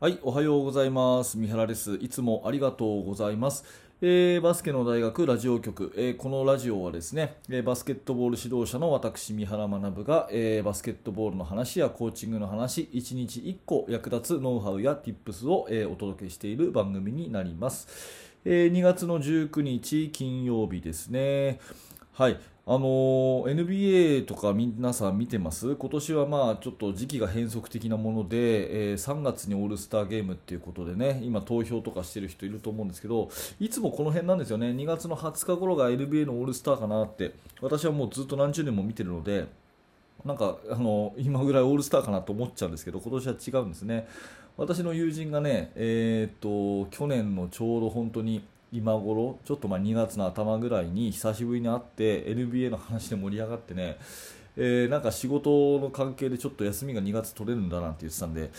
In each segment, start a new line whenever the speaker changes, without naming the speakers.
はい、おはようございます。三原です。いつもありがとうございます。えーバスケの大学ラジオ局、えーこのラジオはですね、えーバスケットボール指導者の私、三原学が、えバスケットボールの話やコーチングの話、1日1個役立つノウハウや tips を、えお届けしている番組になります。え2月の19日金曜日ですね。はい、あの NBA とか皆さん見てます？今年はまあちょっと時期が変則的なもので、えー3月にオールスターゲームっていうことでね今投票とかしてる人いると思うんですけどいつもこの辺なんですよね。2月の20日頃が NBA のオールスターかなって私はもうずっと何十年も見てるのでなんかあの今ぐらいオールスターかなと思っちゃうんですけど今年は違うんですね。私の友人がね、えーっと去年のちょうど本当に今頃ちょっとま2月の頭ぐらいに久しぶりに会って NBA の話で盛り上がってね、えーなんか仕事の関係でちょっと休みが2月取れるんだなんて言ってたんで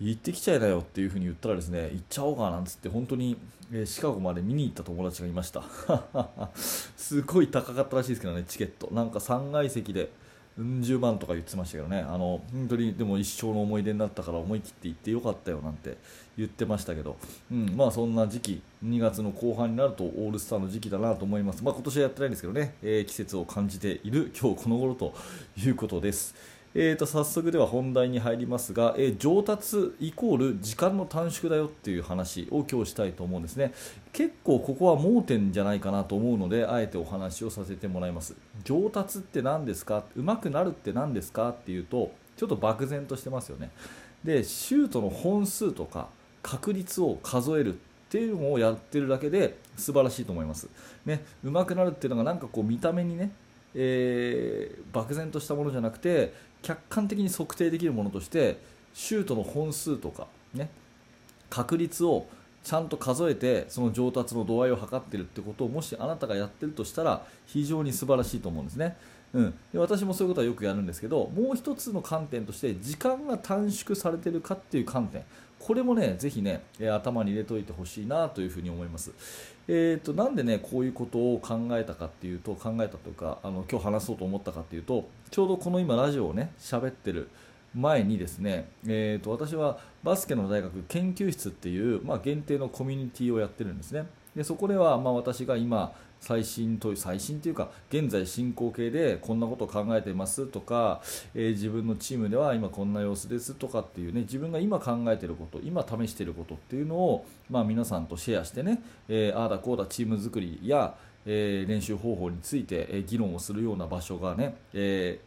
行ってきちゃいなよっていう風に言ったらですね行っちゃおうかなんつって本当に、えシカゴまで見に行った友達がいました。すごい高かったらしいですけどねチケット。なんか3階席でうん十万とか言ってましたけどね。あの本当にでも一生の思い出になったから思い切って行ってよかったよなんて言ってましたけど、うん、まあそんな時期2月の後半になるとオールスターの時期だなと思います、まあ、今年はやってないんですけどね、えー季節を感じている今日この頃ということです。えー、と早速では本題に入りますが、えー上達イコール時間の短縮だよっていう話を今日したいと思うんですね。結構ここは盲点じゃないかなと思うのであえてお話をさせてもらいます。上達って何ですか？上手くなるって何ですか？っていうとちょっと漠然としてますよね。でシュートの本数とか確率を数えるっていうのをやってるだけで素晴らしいと思います、ね、上手くなるっていうのがなんかこう見た目にねえー漠然としたものじゃなくて客観的に測定できるものとしてシュートの本数とか、ね、確率をちゃんと数えてその上達の度合いを測っているってことをもしあなたがやってるとしたら非常に素晴らしいと思うんですね。うん、で私もそういうことはよくやるんですけどもう一つの観点として時間が短縮されてるかっていう観点これもねぜひねえー頭に入れておいてほしいなというふうに思います。えー、となんでねこういうことを考えたかっていうと考えたというかあの今日話そうと思ったかっていうとちょうどこの今ラジオをね喋ってる前にですね、えー、と私はバスケの大学研究室っていう、まあ、限定のコミュニティをやってるんですねでそこでは、まあ、私が今最新という最新というか現在進行形でこんなことを考えてますとか、えー自分のチームでは今こんな様子ですとかっていうね自分が今考えてること今試してることっていうのを、まあ、皆さんとシェアしてね、えーああだこうだチーム作りや、えー練習方法について、え議論をするような場所がね、え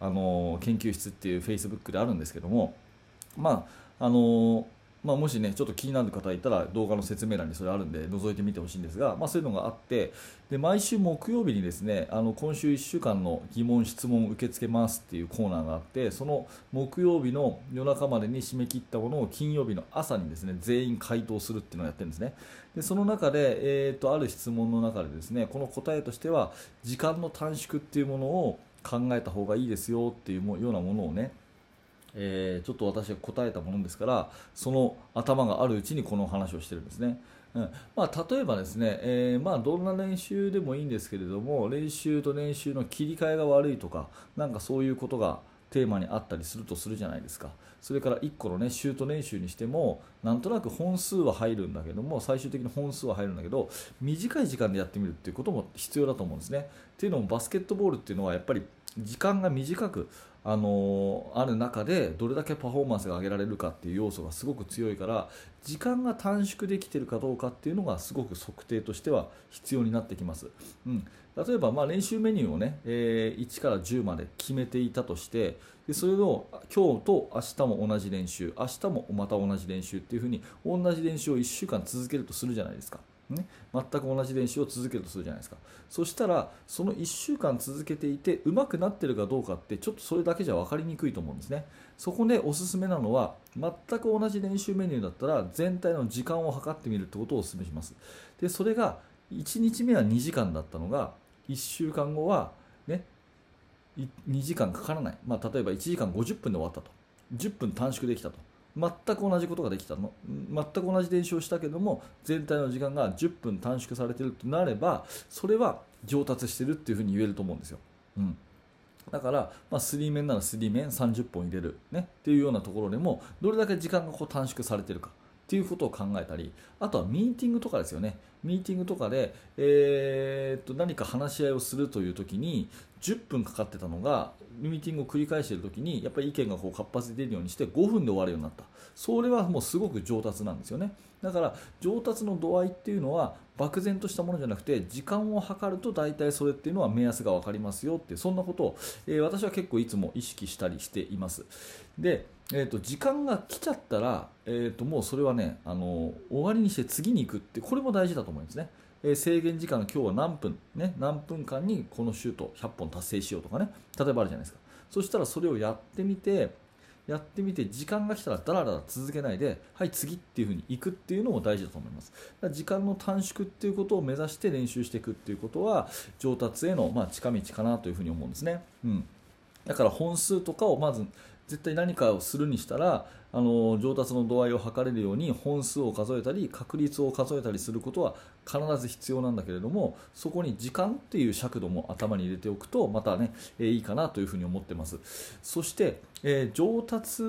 あの研究室っていうフェイスブックであるんですけどもまああのまあ、もしねちょっと気になる方いたら動画の説明欄にそれあるんで覗いてみてほしいんですが、まあ、そういうのがあってで毎週木曜日にですねあの今週1週間の疑問質問を受け付けますっていうコーナーがあってその木曜日の夜中までに締め切ったものを金曜日の朝にですね全員回答するっていうのをやってるんですね。でその中で、えー、とある質問の中でですねこの答えとしては時間の短縮っていうものを考えた方がいいですよっていうようなものをねえーちょっと私が答えたものですからその頭があるうちにこの話をしてるんですね。うんまあ、例えばですね、えーまあ、どんな練習でもいいんですけれども練習と練習の切り替えが悪いとかなんかそういうことがテーマにあったりするとするじゃないですかそれから1個の、ね、シュート練習にしてもなんとなく本数は入るんだけども最終的に本数は入るんだけど短い時間でやってみるっていうことも必要だと思うんですね。っていうのもバスケットボールっていうのはやっぱり時間が短くあのある中でどれだけパフォーマンスが上げられるかっていう要素がすごく強いから時間が短縮できているかどうかっていうのがすごく測定としては必要になってきます、うん、例えばまあ練習メニューをね、えー1から10まで決めていたとしてでそれを今日と明日も同じ練習明日もまた同じ練習っていうふうに同じ練習を1週間続けるとするじゃないですか。ね、全く同じ練習を続けるとするじゃないですか。そしたらその1週間続けていて上手くなってるかどうかってちょっとそれだけじゃ分かりにくいと思うんですね。そこでおすすめなのは全く同じ練習メニューだったら全体の時間を測ってみるってことをお勧めします。でそれが1日目は2時間だったのが1週間後はね2時間かからない、まあ、例えば1時間50分で終わったと。10分短縮できたと。全く同じことができたの？全く同じ練習をしたけども全体の時間が10分短縮されてるとなればそれは上達してるっていうふうに言えると思うんですよ。うん。だから、まあ、3面なら3面30本入れる、ね、っていうようなところでもどれだけ時間がこう短縮されてるか。ていうことを考えたりあとはミーティングとかですよね。ミーティングとかで、えーっと何か話し合いをするという時に10分かかってたのがミーティングを繰り返している時にやっぱり意見がこう活発に出るようにして5分で終わるようになった。それはもうすごく上達なんですよね。だから上達の度合いっていうのは漠然としたものじゃなくて時間を計ると大体それっていうのは目安が分かりますよってそんなことを、えー私は結構いつも意識したりしています。で、えー、と時間が来ちゃったら、えー、ともうそれはねあの終わりにして次に行くってこれも大事だと思うんですね。えー制限時間今日は何分、ね、何分間にこのシュート100本達成しようとかね。例えばあるじゃないですか。そしたらそれをやってみてやってみて時間が来たらだらだら続けないではい次っていう風に行くっていうのも大事だと思います。時間の短縮っていうことを目指して練習していくっていうことは上達へのまあ近道かなという風に思うんですね、うん、だから本数とかをまず絶対何かをするにしたらあの上達の度合いを測れるように本数を数えたり確率を数えたりすることは必ず必要なんだけれどもそこに時間っていう尺度も頭に入れておくとまたね、えいいかなというふに思ってます。そして、えー上達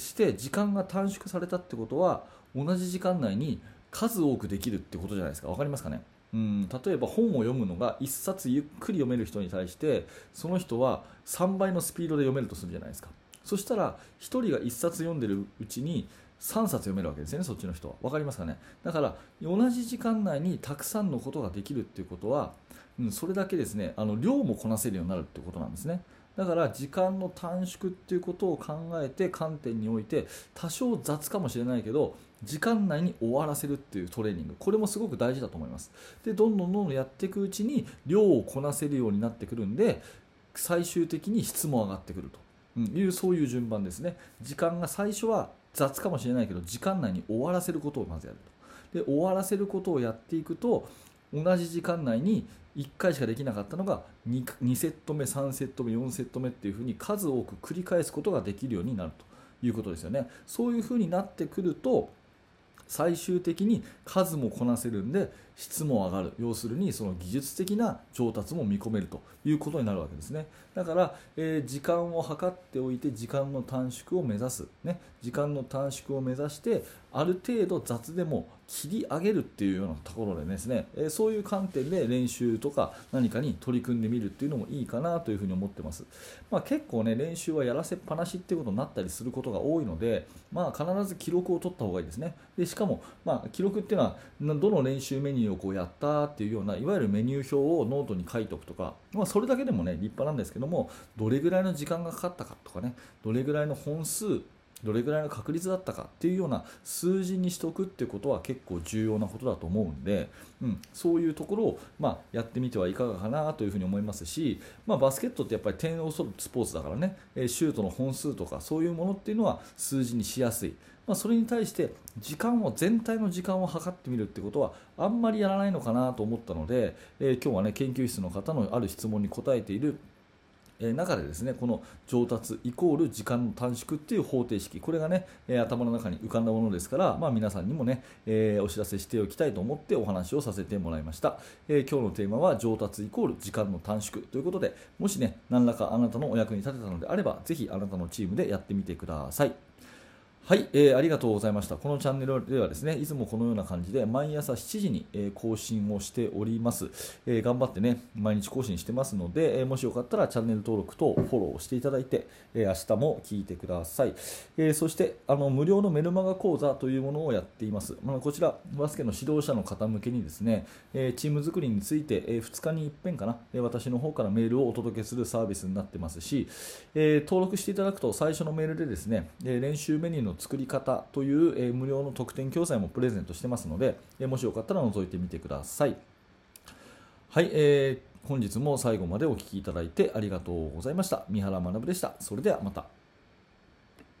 して時間が短縮されたってことは同じ時間内に数多くできるってことじゃないですか。分かりますかね？うん、例えば本を読むのが1冊ゆっくり読める人に対してその人は3倍のスピードで読めるとするじゃないですか。そしたら1人が1冊読んでるうちに3冊読めるわけですよねそっちの人は。分かりますかね？だから同じ時間内にたくさんのことができるっていうことは、うん、それだけですねあの量もこなせるようになるってことなんですね。だから時間の短縮っていうことを考えて観点において多少雑かもしれないけど時間内に終わらせるっていうトレーニング。これもすごく大事だと思います。でどんどんどんどんやっていくうちに量をこなせるようになってくるんで最終的に質も上がってくると。うんいうそういう順番ですね。時間が最初は雑かもしれないけど時間内に終わらせることをまずやると。で終わらせることをやっていくと同じ時間内に1回しかできなかったのが 2, 2セット目3セット目4セット目っていうふうに数多く繰り返すことができるようになると。いうことですよね。そういうふうになってくると最終的に数もこなせるんで質も上がる。要するにその技術的な上達も見込めるということになるわけですね。だから、えー時間を計っておいて時間の短縮を目指す、ね、時間の短縮を目指してある程度雑でも切り上げるっていうようなところでですね、えーそういう観点で練習とか何かに取り組んでみるっていうのもいいかなというふうに思ってます、まあ、結構ね練習はやらせっぱなしっていうことになったりすることが多いので、まあ、必ず記録を取った方がいいですね。でしかも、まあ、記録っていうのはどの練習メニューをこうやったっていうようないわゆるメニュー表をノートに書いておくとか、まあ、それだけでもね立派なんですけどもどれぐらいの時間がかかったかとかねどれぐらいの本数どれぐらいの確率だったかっていうような数字にしておくっていうことは結構重要なことだと思うんで、うん、そういうところを、ま、やってみてはいかがかなというふうに思いますし、まあ、バスケットってやっぱり点を取るスポーツだからねえシュートの本数とかそういうものっていうのは数字にしやすい、まあ、それに対して時間を全体の時間を測ってみるってことはあんまりやらないのかなと思ったので、えー今日はね研究室の方のある質問に答えている中でですねこの上達イコール時間の短縮っていう方程式これがね、頭の中に浮かんだものですから、まあ、皆さんにもね、えーお知らせしておきたいと思ってお話をさせてもらいました、えー今日のテーマは上達イコール時間の短縮ということでもしね何らかあなたのお役に立てたのであればぜひあなたのチームでやってみてください。はい、えーありがとうございました。このチャンネルではですね、いつもこのような感じで毎朝7時に、え更新をしております、えー頑張ってね、毎日更新してますので、えもしよかったらチャンネル登録とフォローしていただいて、え明日も聞いてください。えそしてあの無料のメルマガ講座というものをやっています。まあ、こちらバスケの指導者の方向けにですね、えチーム作りについて、え2日に一遍かな、え私の方からメールをお届けするサービスになってますし、え登録していただくと最初のメールでですね、え練習メニューの作り方という、え無料の特典教材もプレゼントしてますので、えもしよかったら覗いてみてください。はい、えー本日も最後までお聴きいただいてありがとうございました。三原学でした。それではまた。